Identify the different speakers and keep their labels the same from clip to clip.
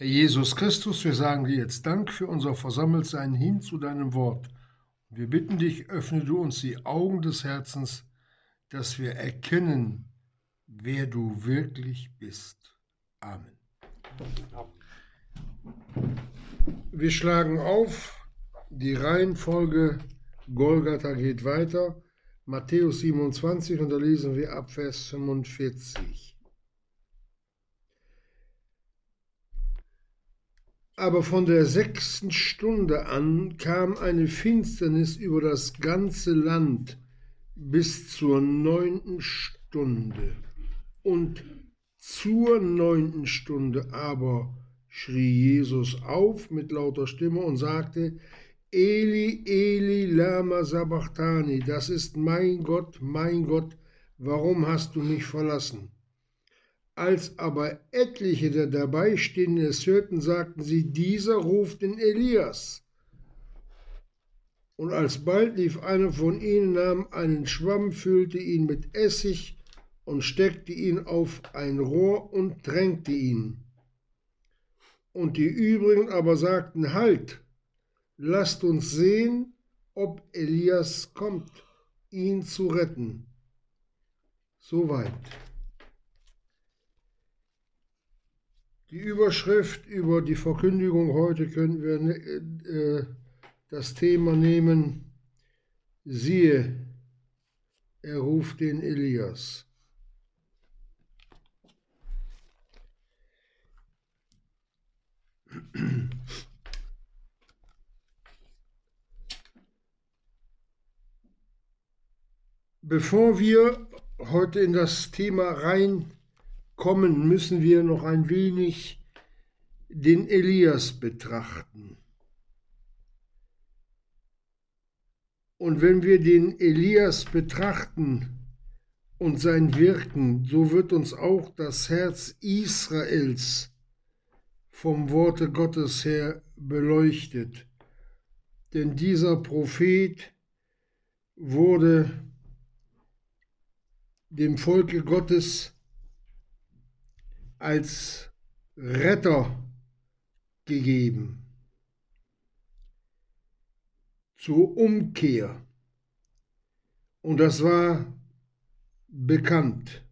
Speaker 1: Herr Jesus Christus, wir sagen dir jetzt Dank für unser Versammeltsein hin zu deinem Wort. Wir bitten dich, öffne du uns die Augen des Herzens, dass wir erkennen, wer du wirklich bist. Amen. Wir schlagen auf, die Reihenfolge Golgatha geht weiter. Matthäus 27 und da lesen wir ab Vers 45. Aber von der sechsten Stunde an kam eine Finsternis über das ganze Land bis zur neunten Stunde. Und zur neunten Stunde aber schrie Jesus auf mit lauter Stimme und sagte, Eli, Eli, lama sabachthani, das ist mein Gott, mein Gott, warum hast du mich verlassen? Als aber etliche der Dabeistehenden es hörten, sagten sie, dieser ruft den Elias. Und alsbald lief einer von ihnen, nahm einen Schwamm, füllte ihn mit Essig und steckte ihn auf ein Rohr und tränkte ihn. Und die übrigen aber sagten, halt, lasst uns sehen, ob Elias kommt, ihn zu retten. Soweit. Die Überschrift über die Verkündigung heute können wir äh, das Thema nehmen, siehe, er ruft den Elias. Bevor wir heute in das Thema rein kommen, müssen wir noch ein wenig den Elias betrachten. Und wenn wir den Elias betrachten und sein Wirken, so wird uns auch das Herz Israels vom Worte Gottes her beleuchtet. Denn dieser Prophet wurde dem Volke Gottes als Retter gegeben zur Umkehr. Und das war bekannt.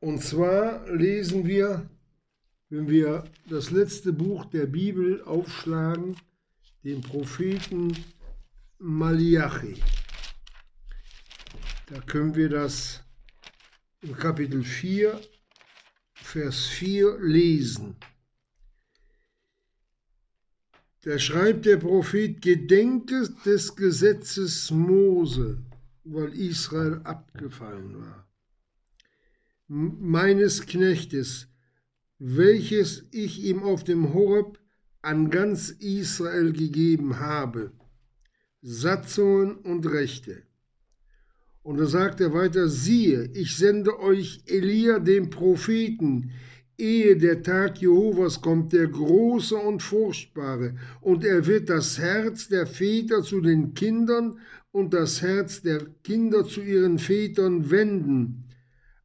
Speaker 1: Und zwar lesen wir, wenn wir das letzte Buch der Bibel aufschlagen, den Propheten Malachi. Da können wir das im Kapitel 4 Vers 4 lesen. Da schreibt der Prophet, Gedenke des Gesetzes Mose, weil Israel abgefallen war, meines Knechtes, welches ich ihm auf dem Horeb an ganz Israel gegeben habe, Satzungen und Rechte. Und da sagt er weiter, siehe, ich sende euch Elia, den Propheten, ehe der Tag Jehovas kommt, der große und furchtbare, und er wird das Herz der Väter zu den Kindern und das Herz der Kinder zu ihren Vätern wenden,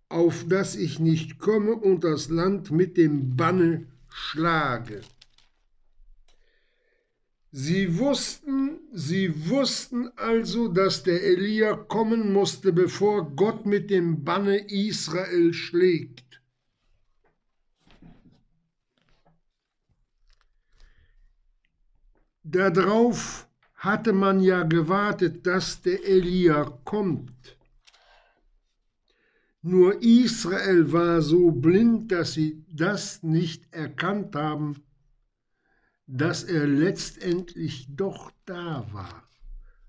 Speaker 1: auf dass ich nicht komme und das Land mit dem Banne schlage. Sie wussten, sie wussten also, dass der Elia kommen musste, bevor Gott mit dem Banne Israel schlägt. Darauf hatte man ja gewartet, dass der Elia kommt. Nur Israel war so blind, dass sie das nicht erkannt haben dass er letztendlich doch da war.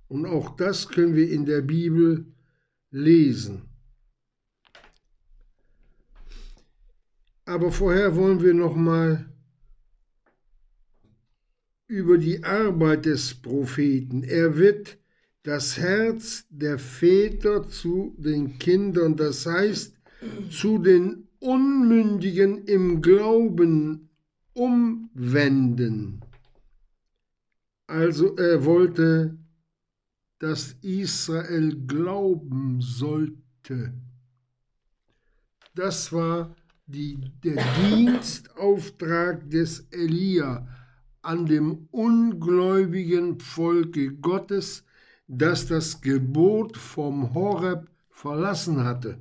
Speaker 1: Und auch das können wir in der Bibel lesen. Aber vorher wollen wir noch mal über die Arbeit des Propheten. Er wird das Herz der Väter zu den Kindern, das heißt zu den Unmündigen im Glauben umwenden. Also er wollte, dass Israel glauben sollte. Das war die, der Dienstauftrag des Elia an dem ungläubigen Volke Gottes, das das Gebot vom Horeb verlassen hatte.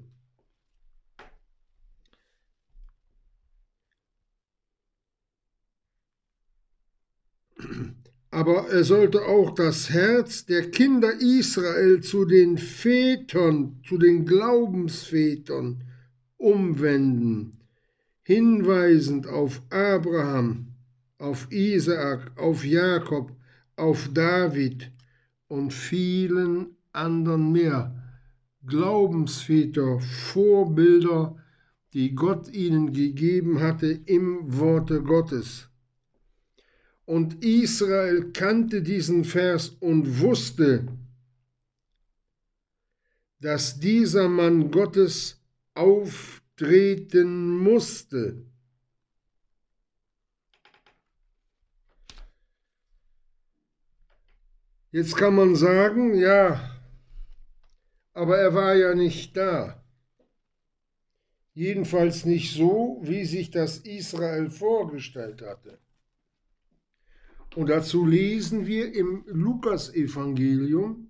Speaker 1: Aber er sollte auch das Herz der Kinder Israel zu den Vätern, zu den Glaubensvätern umwenden, hinweisend auf Abraham, auf Isaak, auf Jakob, auf David und vielen anderen mehr. Glaubensväter, Vorbilder, die Gott ihnen gegeben hatte im Worte Gottes. Und Israel kannte diesen Vers und wusste, dass dieser Mann Gottes auftreten musste. Jetzt kann man sagen, ja, aber er war ja nicht da. Jedenfalls nicht so, wie sich das Israel vorgestellt hatte. Und dazu lesen wir im Lukasevangelium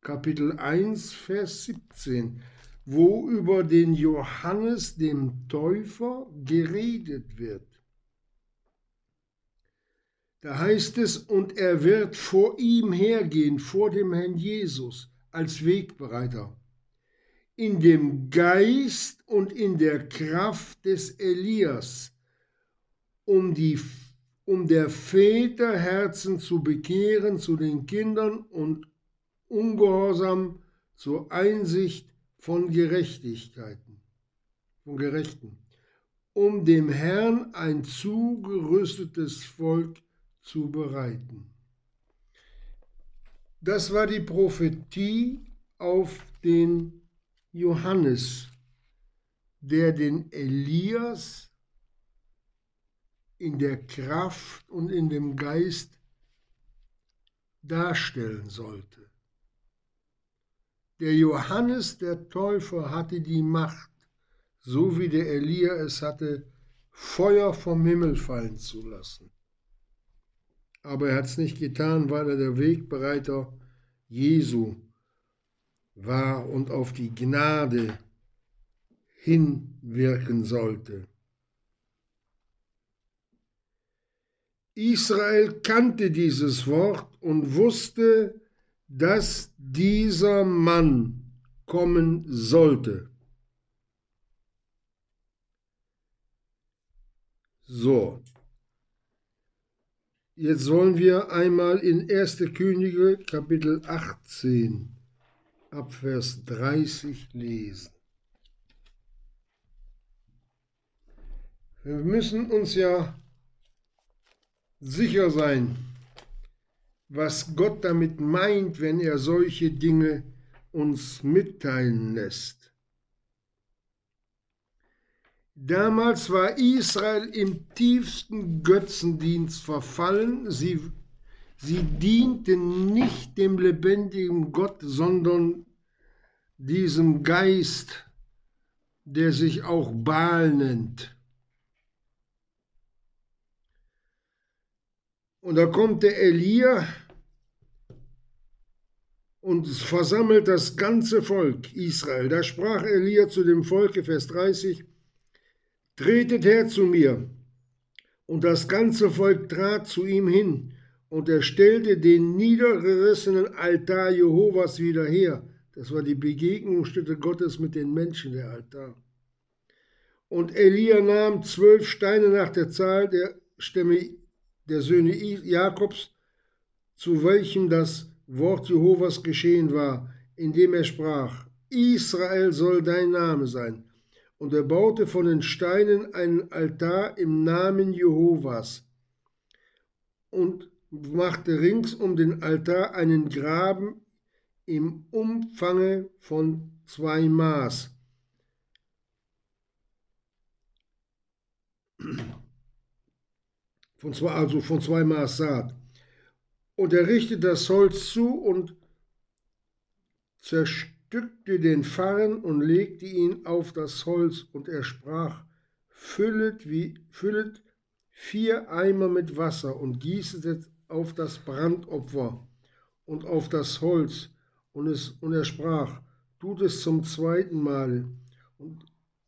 Speaker 1: Kapitel 1, Vers 17, wo über den Johannes dem Täufer geredet wird. Da heißt es, und er wird vor ihm hergehen, vor dem Herrn Jesus, als Wegbereiter, in dem Geist und in der Kraft des Elias, um die um der Väter Herzen zu bekehren zu den Kindern und Ungehorsam zur Einsicht von Gerechtigkeiten, von Gerechten, um dem Herrn ein zugerüstetes Volk zu bereiten. Das war die Prophetie auf den Johannes, der den Elias in der Kraft und in dem Geist darstellen sollte. Der Johannes der Täufer hatte die Macht, so wie der Elia es hatte, Feuer vom Himmel fallen zu lassen. Aber er hat es nicht getan, weil er der Wegbereiter Jesu war und auf die Gnade hinwirken sollte. Israel kannte dieses Wort und wusste, dass dieser Mann kommen sollte. So, jetzt wollen wir einmal in 1. Könige Kapitel 18 ab Vers 30 lesen. Wir müssen uns ja sicher sein, was Gott damit meint, wenn er solche Dinge uns mitteilen lässt. Damals war Israel im tiefsten Götzendienst verfallen. Sie, sie dienten nicht dem lebendigen Gott, sondern diesem Geist, der sich auch Baal nennt. Und da kommt der Elia und versammelt das ganze Volk Israel. Da sprach Elia zu dem Volke, Vers 30, Tretet her zu mir. Und das ganze Volk trat zu ihm hin, und er stellte den niedergerissenen Altar Jehovas wieder her. Das war die Begegnungsstätte Gottes mit den Menschen, der Altar. Und Elia nahm zwölf Steine nach der Zahl der Stämme der Söhne Jakobs, zu welchem das Wort Jehovas geschehen war, indem er sprach, Israel soll dein Name sein. Und er baute von den Steinen einen Altar im Namen Jehovas und machte rings um den Altar einen Graben im Umfange von zwei Maß von zwei, also von zwei Maß Saat. Und er richtete das Holz zu und zerstückte den Farren und legte ihn auf das Holz, und er sprach, füllet, wie, füllet vier Eimer mit Wasser und gießet es auf das Brandopfer und auf das Holz. Und, es, und er sprach, tut es zum zweiten Male. Und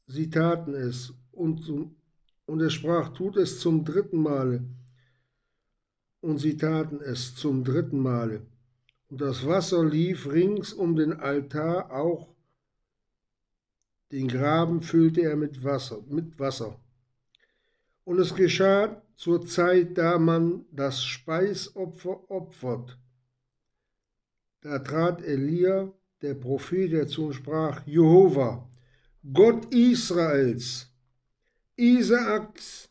Speaker 1: sie taten es. Und, und er sprach, tut es zum dritten Male. Und sie taten es zum dritten Male. Und das Wasser lief rings um den Altar, auch den Graben füllte er mit Wasser, mit Wasser. Und es geschah zur Zeit, da man das Speisopfer opfert. Da trat Elia, der Prophet, dazu und sprach, Jehova, Gott Israels, Isaaks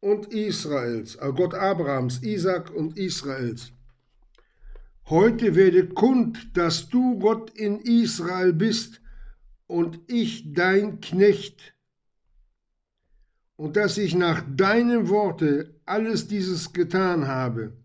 Speaker 1: und Israels, äh Gott Abrahams, Isaak und Israels. Heute werde kund, dass du Gott in Israel bist und ich dein Knecht, und dass ich nach deinem Worte alles dieses getan habe.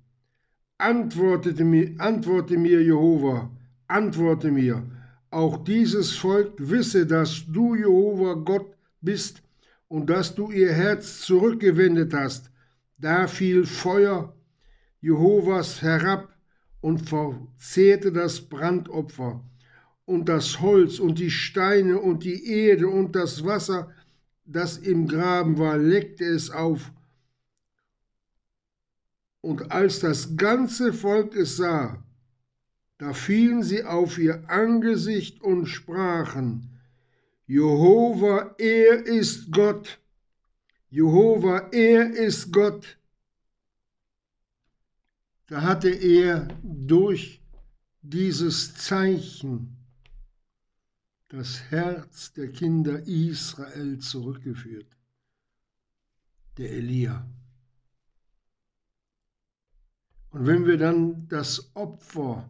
Speaker 1: Antwortete mir, antworte mir, Jehova, antworte mir. Auch dieses Volk wisse, dass du, Jehova, Gott bist und dass du ihr Herz zurückgewendet hast. Da fiel Feuer Jehovas herab und verzehrte das Brandopfer und das Holz und die Steine und die Erde und das Wasser, das im Graben war, leckte es auf. Und als das ganze Volk es sah, da fielen sie auf ihr Angesicht und sprachen, Jehova, er ist Gott. Jehova, er ist Gott. Da hatte er durch dieses Zeichen das Herz der Kinder Israel zurückgeführt. Der Elia. Und wenn wir dann das Opfer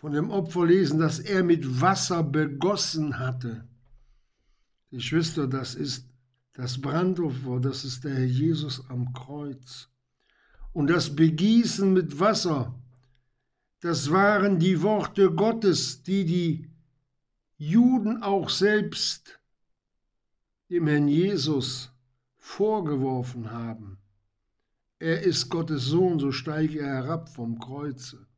Speaker 1: von dem Opfer lesen, das er mit Wasser begossen hatte, Geschwister, das ist das Brandopfer, das ist der Herr Jesus am Kreuz. Und das Begießen mit Wasser, das waren die Worte Gottes, die die Juden auch selbst dem Herrn Jesus vorgeworfen haben. Er ist Gottes Sohn, so steige er herab vom Kreuze.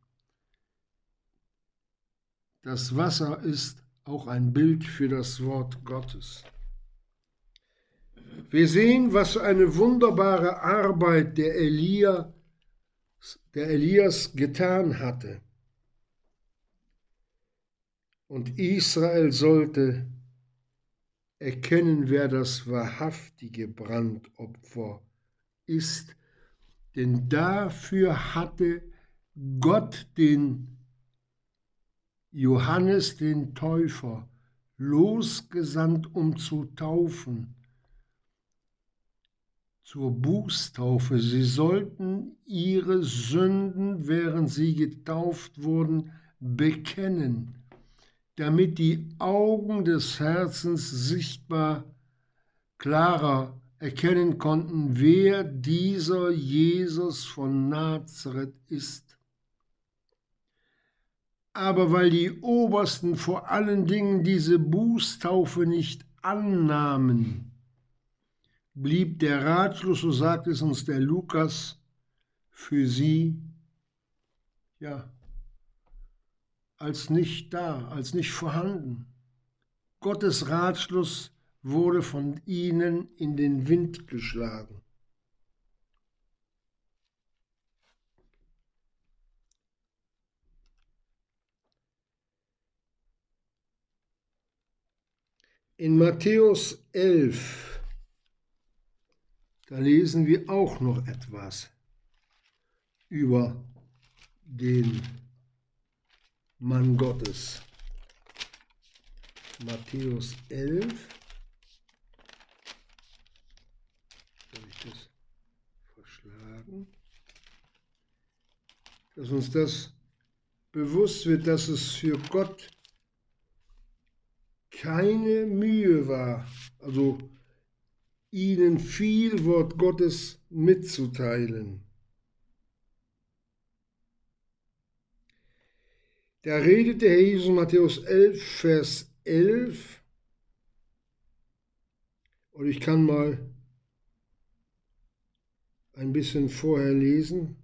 Speaker 1: Das Wasser ist auch ein Bild für das Wort Gottes. Wir sehen, was eine wunderbare Arbeit der Elia, der Elias getan hatte. Und Israel sollte erkennen, wer das wahrhaftige Brandopfer ist, denn dafür hatte Gott den Johannes den Täufer losgesandt, um zu taufen zur Bußtaufe. Sie sollten ihre Sünden, während sie getauft wurden, bekennen, damit die Augen des Herzens sichtbar klarer erkennen konnten, wer dieser Jesus von Nazareth ist. Aber weil die Obersten vor allen Dingen diese Bußtaufe nicht annahmen, blieb der Ratschluss, so sagt es uns der Lukas, für sie, ja, als nicht da, als nicht vorhanden. Gottes Ratschluss wurde von ihnen in den Wind geschlagen. In Matthäus 11 da lesen wir auch noch etwas über den Mann Gottes. Matthäus 11. Habe ich das verschlagen? Dass uns das bewusst wird, dass es für Gott keine Mühe war, also ihnen viel Wort Gottes mitzuteilen. Da redete Herr Jesus Matthäus 11, Vers 11, Und ich kann mal ein bisschen vorher lesen.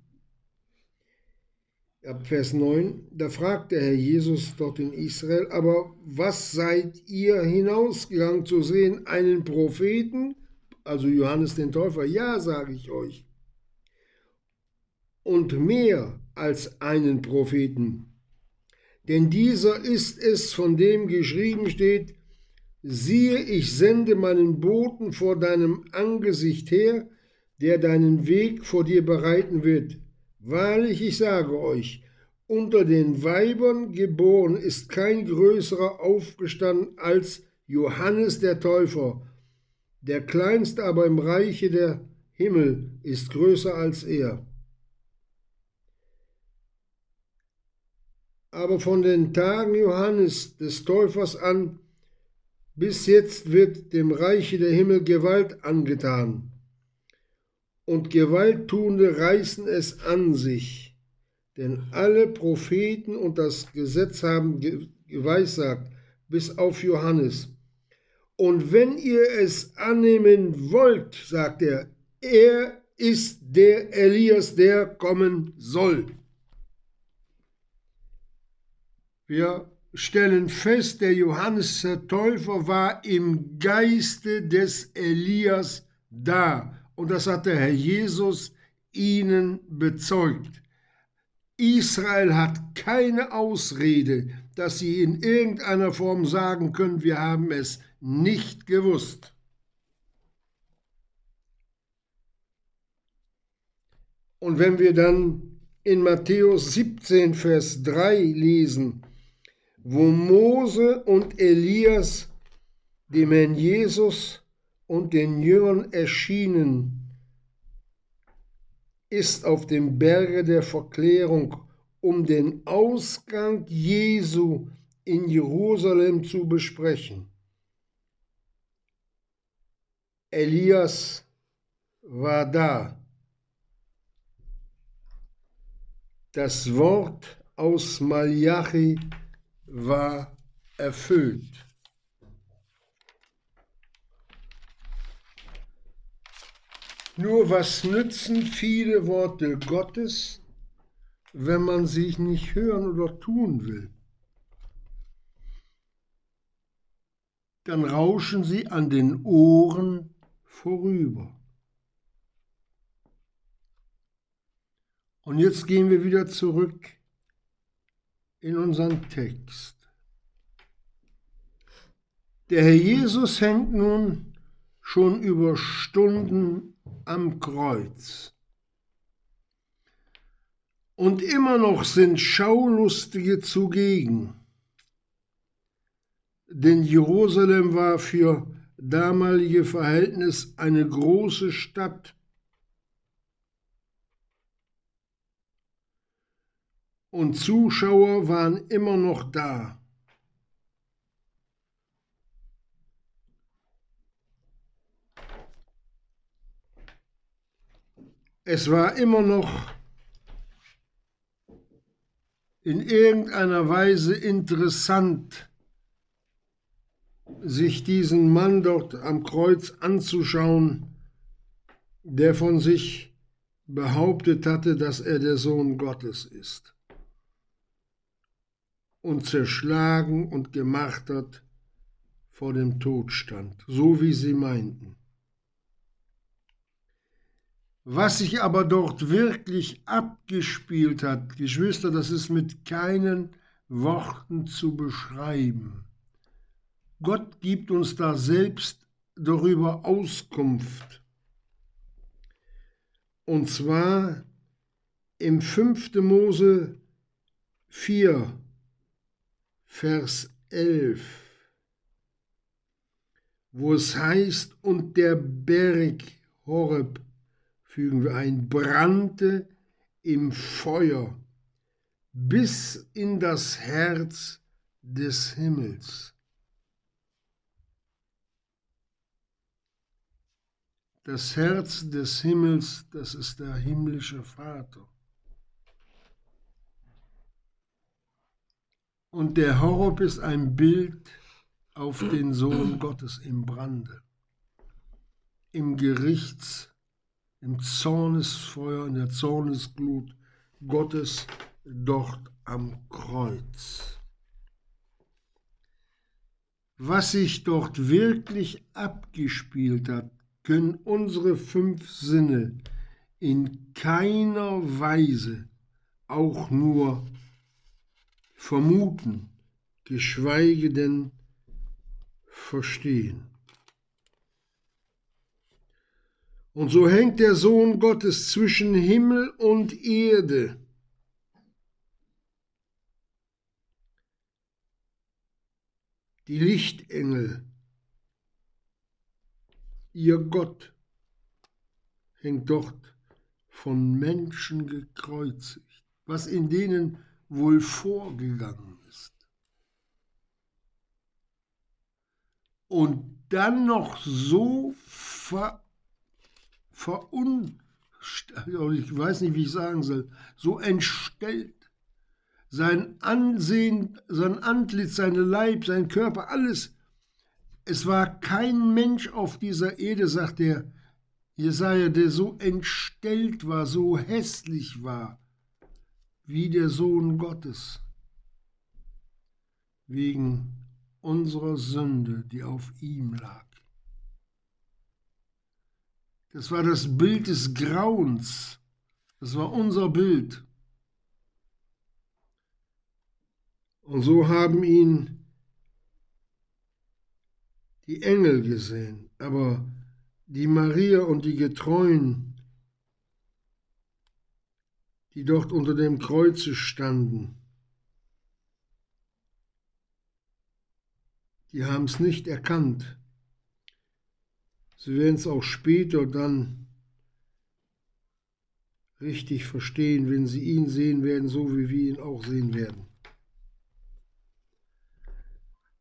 Speaker 1: Ab Vers 9, da fragt der Herr Jesus dort in Israel, aber was seid ihr hinausgegangen zu sehen? Einen Propheten? Also Johannes den Täufer, ja, sage ich euch. Und mehr als einen Propheten. Denn dieser ist es, von dem geschrieben steht, siehe, ich sende meinen Boten vor deinem Angesicht her, der deinen Weg vor dir bereiten wird. Wahrlich, ich sage euch, unter den Weibern geboren ist kein größerer aufgestanden als Johannes der Täufer. Der kleinste aber im Reiche der Himmel ist größer als er. Aber von den Tagen Johannes des Täufers an bis jetzt wird dem Reiche der Himmel Gewalt angetan und Gewalttuende reißen es an sich, denn alle Propheten und das Gesetz haben geweissagt, bis auf Johannes. Und wenn ihr es annehmen wollt, sagt er, er ist der Elias, der kommen soll. Wir stellen fest, der Johannes der Täufer war im Geiste des Elias da und das hat der Herr Jesus ihnen bezeugt. Israel hat keine Ausrede, dass sie in irgendeiner Form sagen können, wir haben es nicht gewusst. Und wenn wir dann in Matthäus 17, Vers 3 lesen, wo Mose und Elias dem Herrn Jesus und den Jüngern erschienen, ist auf dem Berge der Verklärung, um den Ausgang Jesu in Jerusalem zu besprechen. Elias war da. Das Wort aus Malachi war erfüllt. Nur was nützen viele Worte Gottes, wenn man sie nicht hören oder tun will? Dann rauschen sie an den Ohren vorüber. Und jetzt gehen wir wieder zurück in unseren Text. Der Herr Jesus hängt nun schon über Stunden am Kreuz. Und immer noch sind Schaulustige zugegen. Denn Jerusalem war für damalige Verhältnis eine große Stadt. Und Zuschauer waren immer noch da. Es war immer noch in irgendeiner Weise interessant, sich diesen Mann dort am Kreuz anzuschauen, der von sich behauptet hatte, dass er der Sohn Gottes ist und zerschlagen und gemartert vor dem Tod stand, so wie sie meinten. Was sich aber dort wirklich abgespielt hat, Geschwister, das ist mit keinen Worten zu beschreiben. Gott gibt uns da selbst darüber Auskunft. Und zwar im 5. Mose 4, Vers 11, wo es heißt, und der Berg Horeb fügen wir ein, brannte im Feuer bis in das Herz des Himmels. Das Herz des Himmels, das ist der himmlische Vater. Und der Horob ist ein Bild auf den Sohn Gottes im Brande. im Gerichts, im Zornesfeuer, in der Zornesglut Gottes dort am Kreuz. Was sich dort wirklich abgespielt hat, können unsere fünf Sinne in keiner Weise auch nur vermuten, geschweige denn verstehen. Und so hängt der Sohn Gottes zwischen Himmel und Erde. Die Lichtengel, ihr Gott, hängt dort von Menschen gekreuzigt, was in denen wohl vorgegangen ist. Und dann noch so ver verun, ich weiß nicht, wie ich sagen soll, so entstellt. Sein Ansehen, sein Antlitz, seine Leib, sein Körper, alles. Es war kein Mensch auf dieser Erde, sagt der Jesaja, der so entstellt war, so hässlich war, wie der Sohn Gottes, wegen unserer Sünde, die auf ihm lag. Das war das Bild des Grauens. Das war unser Bild. Und so haben ihn die Engel gesehen, aber die Maria und die Getreuen, die dort unter dem Kreuze standen, die haben es nicht erkannt. Sie werden es auch später dann richtig verstehen, wenn Sie ihn sehen werden, so wie wir ihn auch sehen werden.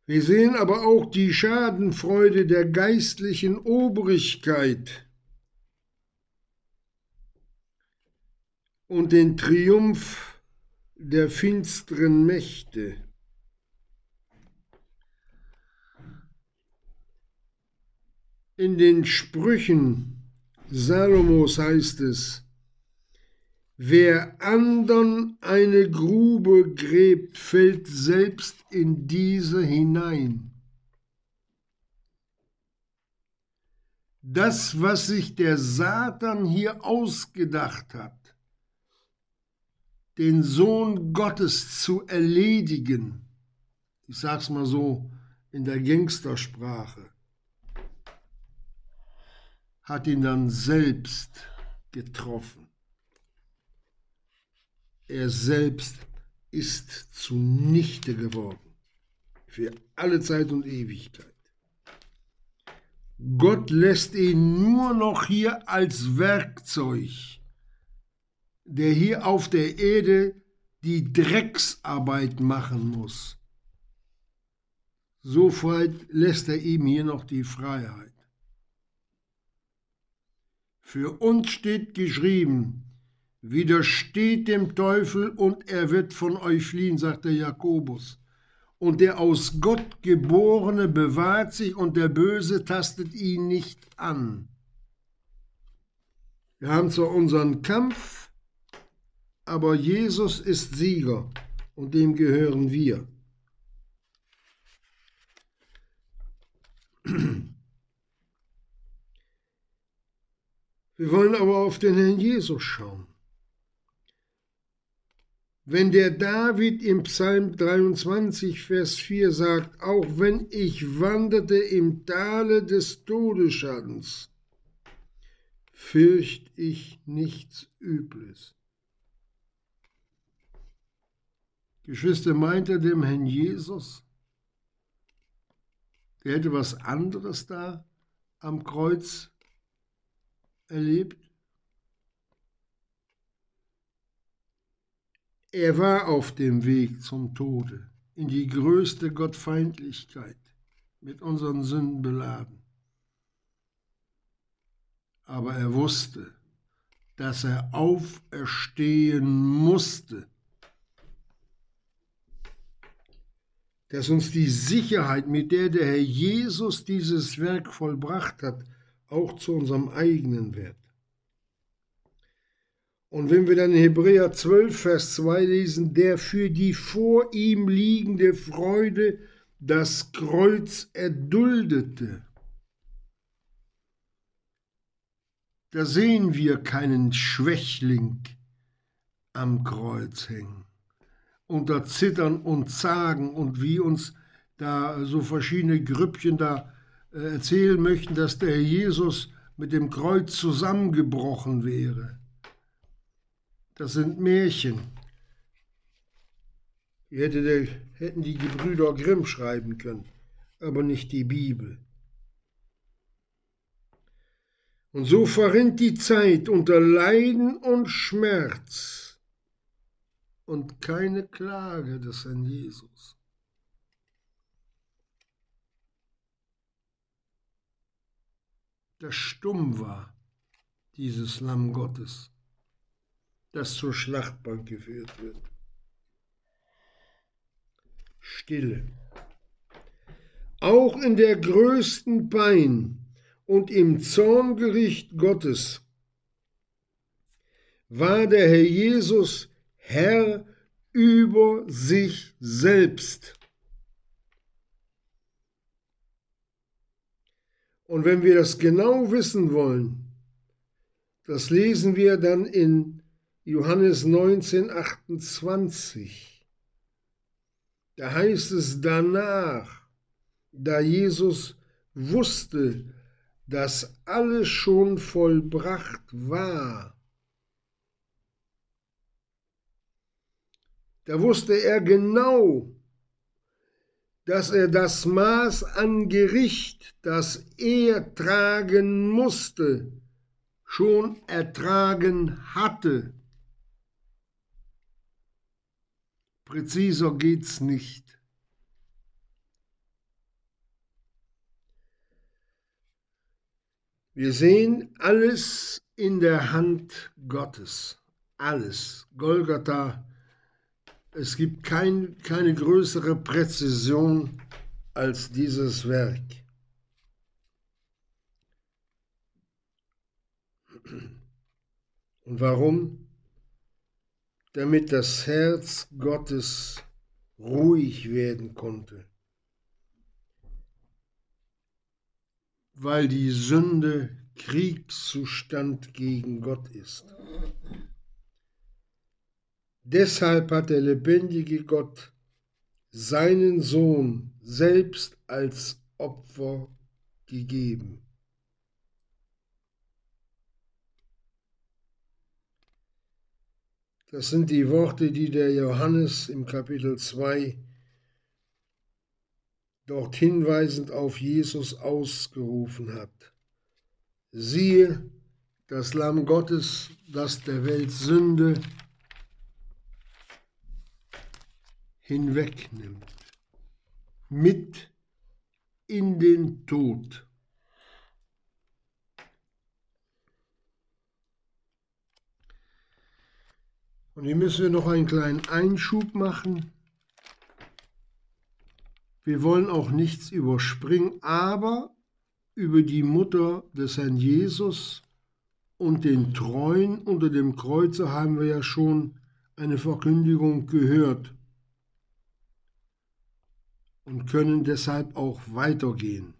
Speaker 1: Wir sehen aber auch die Schadenfreude der geistlichen Obrigkeit und den Triumph der finsteren Mächte. In den Sprüchen Salomos heißt es, Wer andern eine Grube gräbt, fällt selbst in diese hinein. Das, was sich der Satan hier ausgedacht hat, den Sohn Gottes zu erledigen, ich sag's mal so in der Gangstersprache, hat ihn dann selbst getroffen. Er selbst ist zunichte geworden für alle Zeit und Ewigkeit. Gott lässt ihn nur noch hier als Werkzeug, der hier auf der Erde die Drecksarbeit machen muss. Sofort lässt er ihm hier noch die Freiheit. Für uns steht geschrieben, widersteht dem Teufel und er wird von euch fliehen, sagt der Jakobus. Und der aus Gott geborene bewahrt sich und der Böse tastet ihn nicht an. Wir haben zwar unseren Kampf, aber Jesus ist Sieger und dem gehören wir. Wir wollen aber auf den Herrn Jesus schauen. Wenn der David im Psalm 23, Vers 4 sagt, auch wenn ich wanderte im Tale des Todesschadens, fürcht ich nichts Übles. Geschwister, meint er dem Herrn Jesus? Der hätte was anderes da am Kreuz erlebt? Er war auf dem Weg zum Tode, in die größte Gottfeindlichkeit, mit unseren Sünden beladen. Aber er wusste, dass er auferstehen musste, dass uns die Sicherheit, mit der der Herr Jesus dieses Werk vollbracht hat, auch zu unserem eigenen Wert. Und wenn wir dann in Hebräer 12, Vers 2 lesen, der für die vor ihm liegende Freude das Kreuz erduldete, da sehen wir keinen Schwächling am Kreuz hängen. Und da zittern und zagen und wie uns da so verschiedene Grüppchen da erzählen möchten, dass der Jesus mit dem Kreuz zusammengebrochen wäre. Das sind Märchen. Die hätten die Gebrüder Grimm schreiben können, aber nicht die Bibel. Und so verrinnt die Zeit unter Leiden und Schmerz und keine Klage des Herrn Jesus. Das stumm war, dieses Lamm Gottes, das zur Schlachtbank geführt wird. Stille. Auch in der größten Pein und im Zorngericht Gottes war der Herr Jesus Herr über sich selbst. Und wenn wir das genau wissen wollen, das lesen wir dann in Johannes 19, 28. Da heißt es danach, da Jesus wusste, dass alles schon vollbracht war. Da wusste er genau, dass er das Maß an Gericht, das er tragen musste, schon ertragen hatte. Präziser geht's nicht. Wir sehen alles in der Hand Gottes. Alles. Golgatha. Es gibt kein, keine größere Präzision als dieses Werk. Und warum? Damit das Herz Gottes ruhig werden konnte. weil die Sünde Kriegszustand gegen Gott ist. Deshalb hat der lebendige Gott seinen Sohn selbst als Opfer gegeben. Das sind die Worte, die der Johannes im Kapitel 2 dort hinweisend auf Jesus ausgerufen hat. Siehe, das Lamm Gottes, das der Welt Sünde hinwegnimmt, mit in den Tod. Und hier müssen wir noch einen kleinen Einschub machen. Wir wollen auch nichts überspringen, aber über die Mutter des Herrn Jesus und den Treuen unter dem Kreuze haben wir ja schon eine Verkündigung gehört und können deshalb auch weitergehen.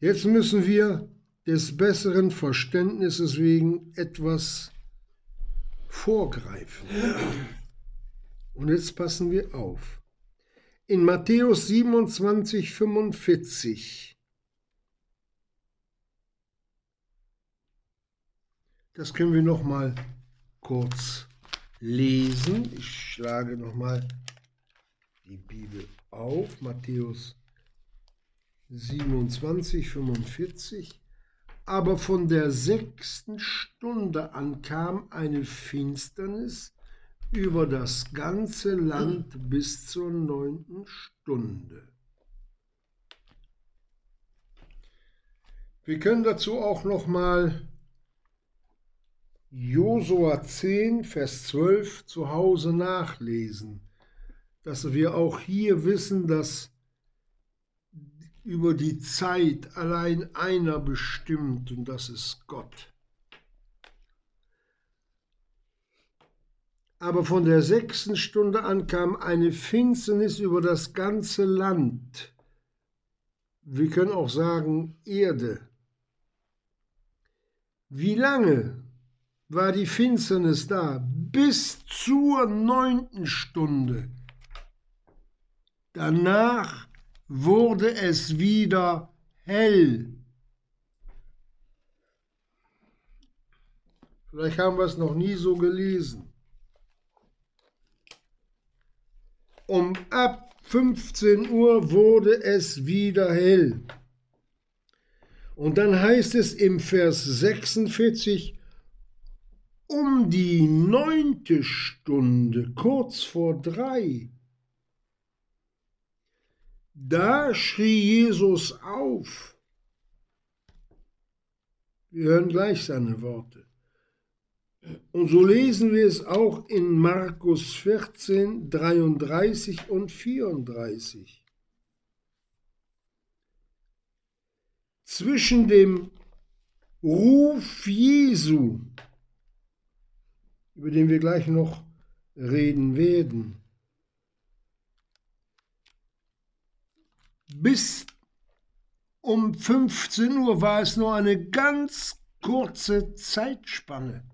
Speaker 1: Jetzt müssen wir des besseren Verständnisses wegen etwas vorgreifen. Und jetzt passen wir auf. In Matthäus 27, 45. Das können wir noch mal kurz lesen. Ich schlage noch mal die Bibel auf. Matthäus 27, 45. Aber von der sechsten Stunde an kam eine Finsternis über das ganze Land bis zur neunten Stunde. Wir können dazu auch noch mal Josua 10, Vers 12 zu Hause nachlesen, dass wir auch hier wissen, dass über die Zeit allein einer bestimmt und das ist Gott. Aber von der sechsten Stunde an kam eine Finsternis über das ganze Land. Wir können auch sagen Erde. Wie lange war die Finsternis da? Bis zur neunten Stunde. Danach wurde es wieder hell. Vielleicht haben wir es noch nie so gelesen. Um ab 15 Uhr wurde es wieder hell. Und dann heißt es im Vers 46, um die neunte Stunde, kurz vor drei, da schrie Jesus auf. Wir hören gleich seine Worte. Und so lesen wir es auch in Markus 14, 33 und 34. Zwischen dem Ruf Jesu, über den wir gleich noch reden werden, Bis um 15 Uhr war es nur eine ganz kurze Zeitspanne.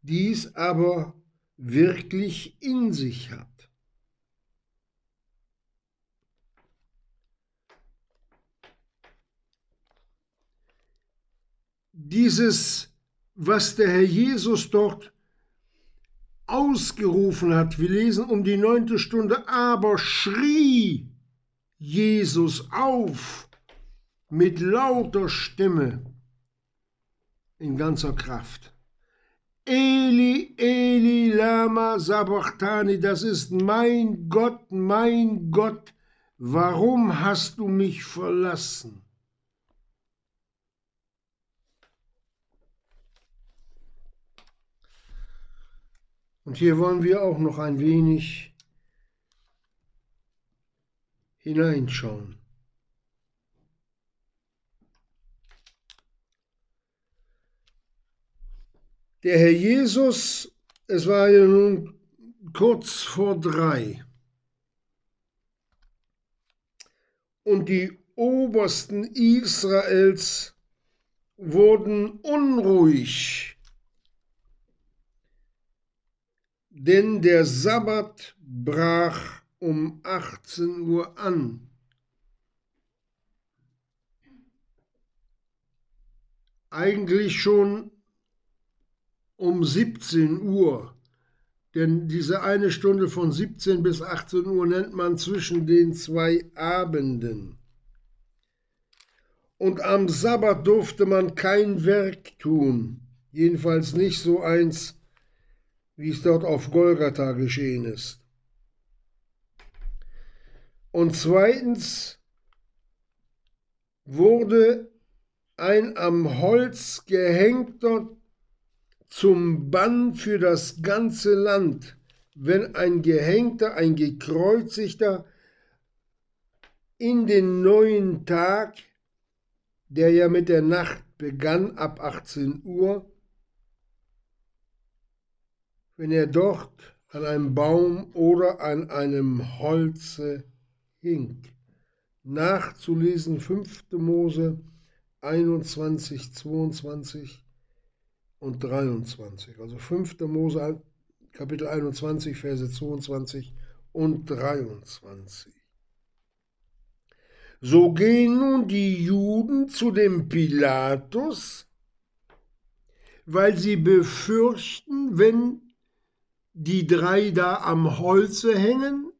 Speaker 1: Dies aber wirklich in sich hat. Dieses, was der Herr Jesus dort ausgerufen hat. Wir lesen um die neunte Stunde, aber schrie Jesus auf mit lauter Stimme in ganzer Kraft. Eli, Eli, Lama Sabachthani, das ist mein Gott, mein Gott, warum hast du mich verlassen? Und hier wollen wir auch noch ein wenig hineinschauen. Der Herr Jesus, es war ja nun kurz vor drei, und die Obersten Israels wurden unruhig denn der Sabbat brach um 18 Uhr an. Eigentlich schon um 17 Uhr, denn diese eine Stunde von 17 bis 18 Uhr nennt man zwischen den zwei Abenden. Und am Sabbat durfte man kein Werk tun, jedenfalls nicht so eins, wie es dort auf Golgatha geschehen ist. Und zweitens wurde ein am Holz gehängter zum Bann für das ganze Land, wenn ein Gehängter, ein Gekreuzigter in den neuen Tag, der ja mit der Nacht begann ab 18 Uhr, wenn er dort an einem Baum oder an einem Holze hing. Nachzulesen 5. Mose 21, 22 und 23. Also 5. Mose Kapitel 21, Verse 22 und 23. So gehen nun die Juden zu dem Pilatus, weil sie befürchten, wenn die drei da am Holze hängen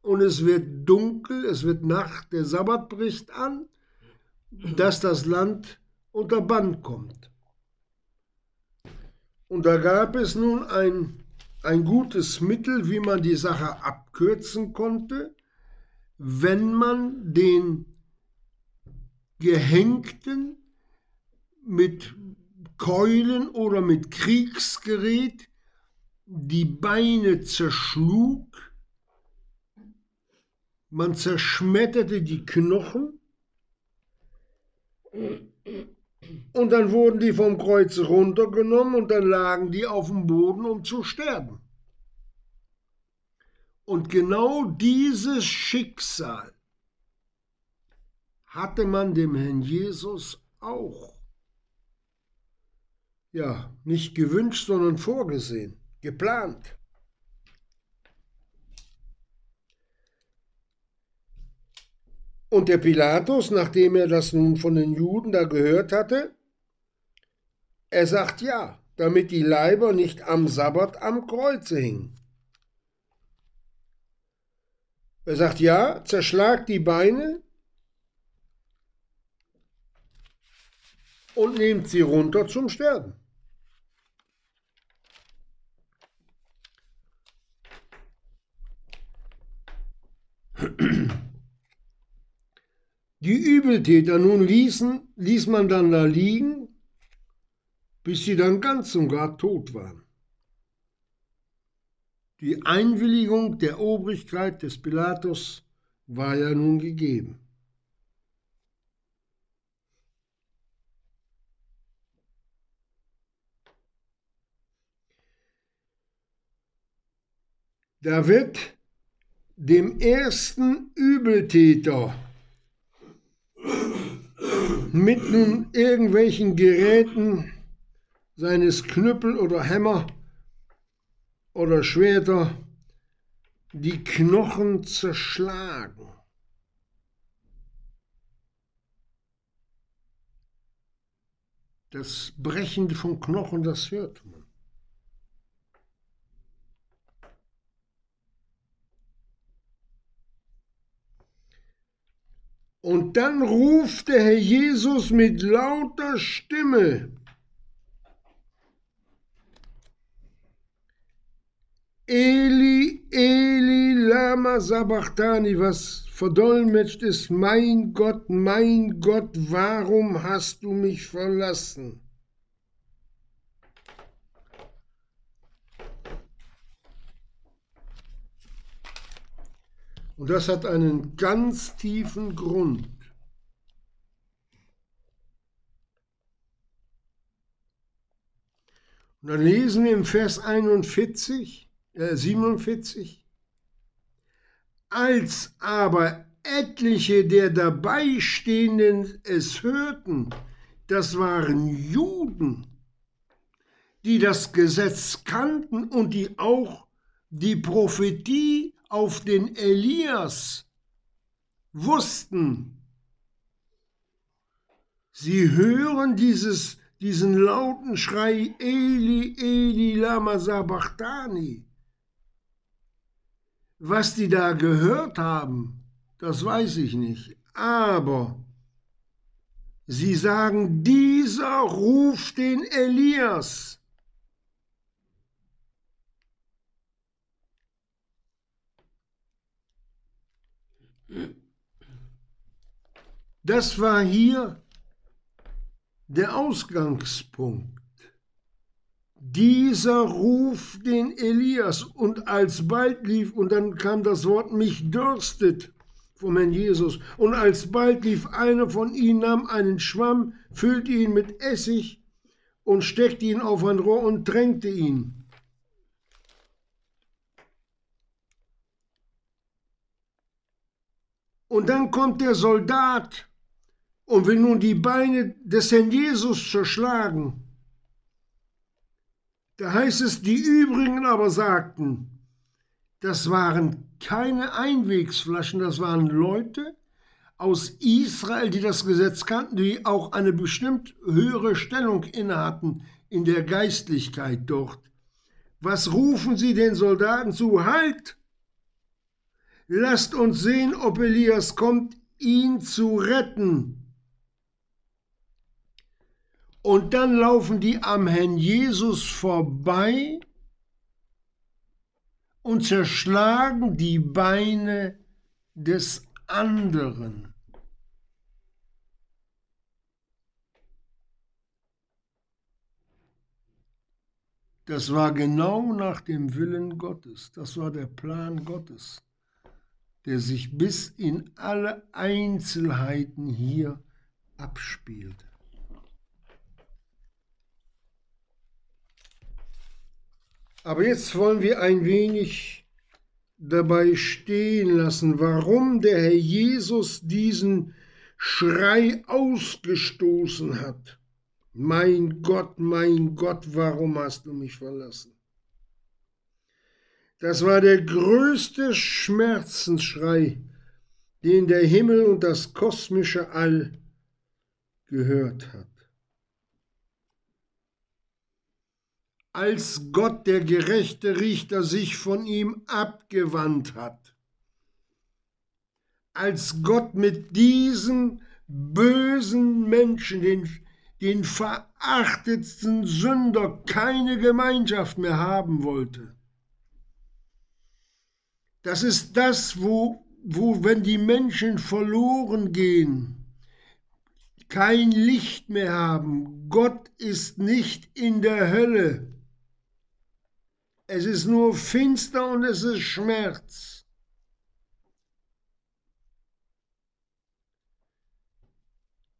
Speaker 1: und es wird dunkel, es wird Nacht, der Sabbat bricht an, dass das Land unter Bann kommt. Und da gab es nun ein, ein gutes Mittel, wie man die Sache abkürzen konnte, wenn man den Gehängten mit Keulen oder mit Kriegsgerät die Beine zerschlug, man zerschmetterte die Knochen und dann wurden die vom Kreuz runtergenommen und dann lagen die auf dem Boden, um zu sterben. Und genau dieses Schicksal hatte man dem Herrn Jesus auch, ja, nicht gewünscht, sondern vorgesehen, geplant. Und der Pilatus, nachdem er das nun von den Juden da gehört hatte, er sagt ja, damit die Leiber nicht am Sabbat am Kreuze hingen. Er sagt, ja, zerschlagt die Beine und nehmt sie runter zum Sterben. Die Übeltäter nun ließen, ließ man dann da liegen, bis sie dann ganz und gar tot waren. Die Einwilligung der Obrigkeit des Pilatus war ja nun gegeben. Da wird dem ersten Übeltäter mit nun irgendwelchen Geräten seines Knüppel oder Hämmer oder Schwerter die Knochen zerschlagen. Das Brechen von Knochen, das hört man. Und dann ruft der Herr Jesus mit lauter Stimme, Eli, Eli, lama sabachthani, was verdolmetscht ist, mein Gott, mein Gott, warum hast du mich verlassen? Und das hat einen ganz tiefen Grund. Und dann lesen wir im Vers 41, 47. Als aber etliche der Dabeistehenden es hörten, das waren Juden, die das Gesetz kannten und die auch die Prophetie auf den Elias wussten. Sie hören dieses, diesen lauten Schrei Eli, Eli, lama sabachthani. Was die da gehört haben, das weiß ich nicht. Aber sie sagen, dieser ruft den Elias. Das war hier der Ausgangspunkt. Dieser Ruf den Elias und alsbald lief, und dann kam das Wort, mich dürstet vom Herrn Jesus. Und alsbald lief einer von ihnen, nahm einen Schwamm, füllte ihn mit Essig und steckte ihn auf ein Rohr und tränkte ihn. Und dann kommt der Soldat und will nun die Beine des Herrn Jesus zerschlagen. Da heißt es, die übrigen aber sagten, das waren keine Einwegsflaschen, das waren Leute aus Israel, die das Gesetz kannten, die auch eine bestimmt höhere Stellung innehatten in der Geistlichkeit dort. Was rufen sie den Soldaten zu? Halt! Lasst uns sehen, ob Elias kommt, ihn zu retten. Und dann laufen die am Herrn Jesus vorbei und zerschlagen die Beine des anderen. Das war genau nach dem Willen Gottes. Das war der Plan Gottes, der sich bis in alle Einzelheiten hier abspielt. Aber jetzt wollen wir ein wenig dabei stehen lassen, warum der Herr Jesus diesen Schrei ausgestoßen hat. Mein Gott, mein Gott, warum hast du mich verlassen? Das war der größte Schmerzensschrei, den der Himmel und das kosmische All gehört hat. Als Gott, der gerechte Richter, sich von ihm abgewandt hat. Als Gott mit diesem bösen Menschen, den den verachtetsten Sünder keine Gemeinschaft mehr haben wollte. Das ist das, wo, wo wenn die Menschen verloren gehen, kein Licht mehr haben. Gott ist nicht in der Hölle. Es ist nur finster und es ist Schmerz.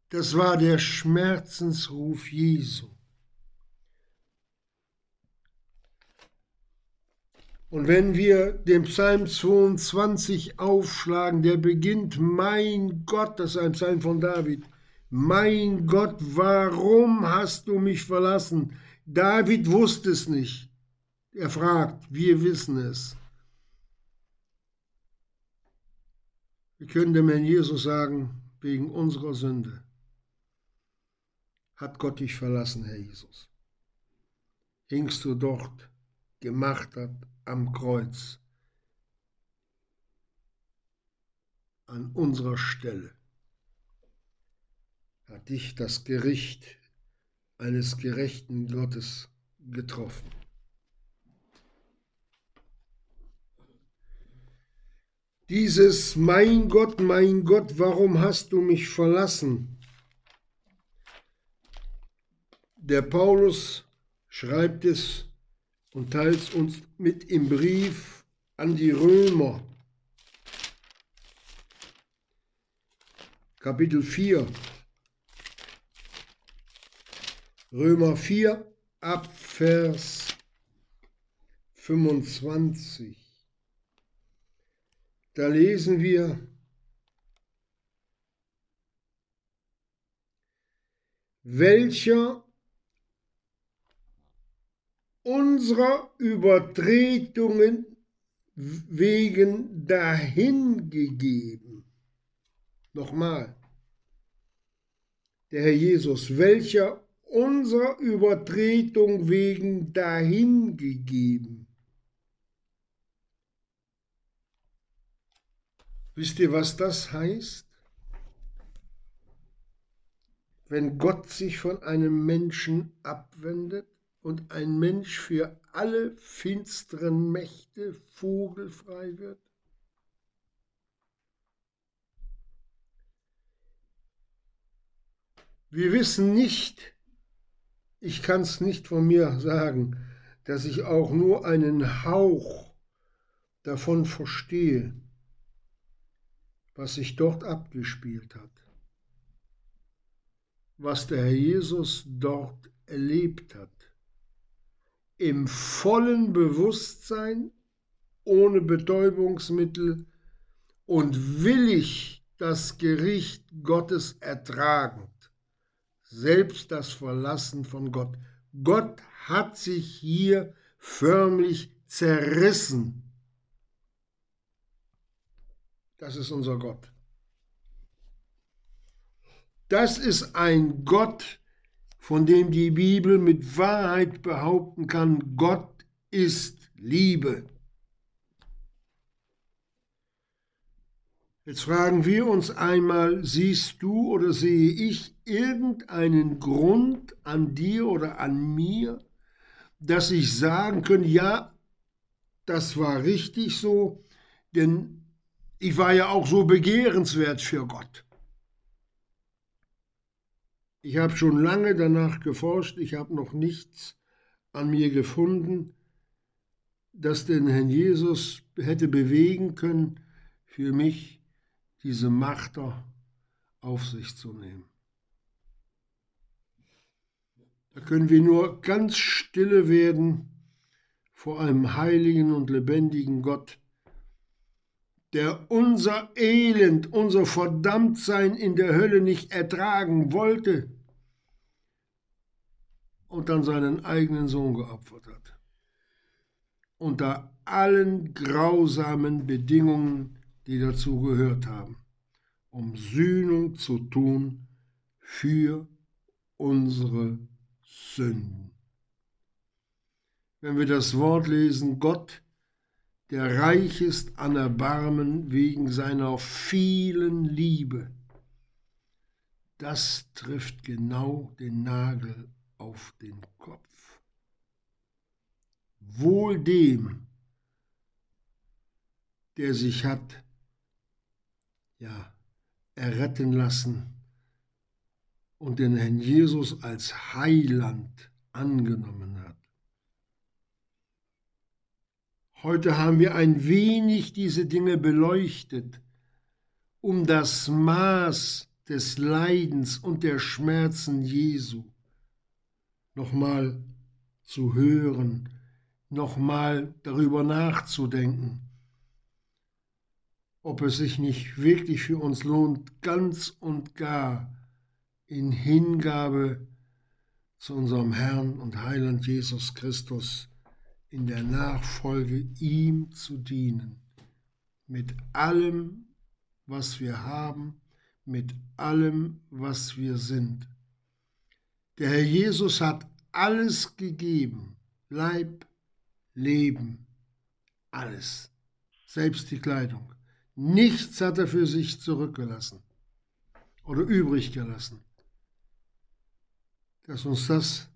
Speaker 1: Das war der Schmerzensruf Jesu. Und wenn wir den Psalm 22 aufschlagen, der beginnt, mein Gott, das ist ein Psalm von David, mein Gott, warum hast du mich verlassen? David wusste es nicht. Er fragt, wir wissen es. Wir können dem Herrn Jesus sagen, wegen unserer Sünde hat Gott dich verlassen, Herr Jesus. Hingst du dort gemacht hat am Kreuz an unserer Stelle, hat dich das Gericht eines gerechten Gottes getroffen. Dieses Mein Gott, mein Gott, warum hast du mich verlassen? Der Paulus schreibt es und teilt es uns mit im Brief an die Römer. Kapitel 4. Römer 4 ab Vers 25. Da lesen wir, welcher unserer Übertretungen wegen dahingegeben. Nochmal, der Herr Jesus, welcher unserer Übertretung wegen dahingegeben. Wisst ihr, was das heißt? Wenn Gott sich von einem Menschen abwendet, und ein Mensch für alle finsteren Mächte vogelfrei wird? Wir wissen nicht, ich kann es nicht von mir sagen, dass ich auch nur einen Hauch davon verstehe, was sich dort abgespielt hat, was der Herr Jesus dort erlebt hat im vollen Bewusstsein, ohne Betäubungsmittel und willig das Gericht Gottes ertragend, selbst das Verlassen von Gott. Gott hat sich hier förmlich zerrissen. Das ist unser Gott. Das ist ein Gott, von dem die Bibel mit Wahrheit behaupten kann, Gott ist Liebe. Jetzt fragen wir uns einmal, siehst du oder sehe ich irgendeinen Grund an dir oder an mir, dass ich sagen könnte, ja, das war richtig so, denn ich war ja auch so begehrenswert für Gott. Ich habe schon lange danach geforscht, ich habe noch nichts an mir gefunden, das den Herrn Jesus hätte bewegen können, für mich diese Machter auf sich zu nehmen. Da können wir nur ganz stille werden vor einem heiligen und lebendigen Gott, der unser Elend, unser Verdammtsein in der Hölle nicht ertragen wollte und dann seinen eigenen Sohn geopfert hat. Unter allen grausamen Bedingungen, die dazu gehört haben, um Sühnung zu tun für unsere Sünden. Wenn wir das Wort lesen, Gott, der reich ist an Erbarmen wegen seiner vielen Liebe, das trifft genau den Nagel auf den Kopf. Wohl dem, der sich hat, ja, erretten lassen und den Herrn Jesus als Heiland angenommen hat. Heute haben wir ein wenig diese Dinge beleuchtet, um das Maß des Leidens und der Schmerzen Jesu nochmal zu hören, nochmal darüber nachzudenken, ob es sich nicht wirklich für uns lohnt, ganz und gar in Hingabe zu unserem Herrn und Heiland Jesus Christus in der Nachfolge ihm zu dienen, mit allem, was wir haben, mit allem, was wir sind. Der Herr Jesus hat alles gegeben, Leib, Leben, alles, selbst die Kleidung. Nichts hat er für sich zurückgelassen oder übrig gelassen. Dass uns das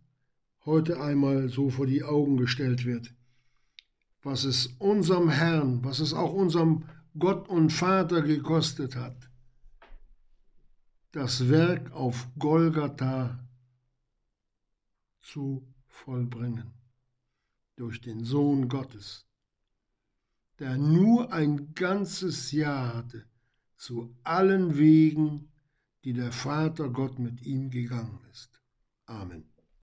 Speaker 1: heute einmal so vor die Augen gestellt wird, was es unserem Herrn, was es auch unserem Gott und Vater gekostet hat, das Werk auf Golgatha zu vollbringen durch den Sohn Gottes, der nur ein ganzes Jahr hatte zu allen Wegen, die der Vater Gott mit ihm gegangen ist. Amen.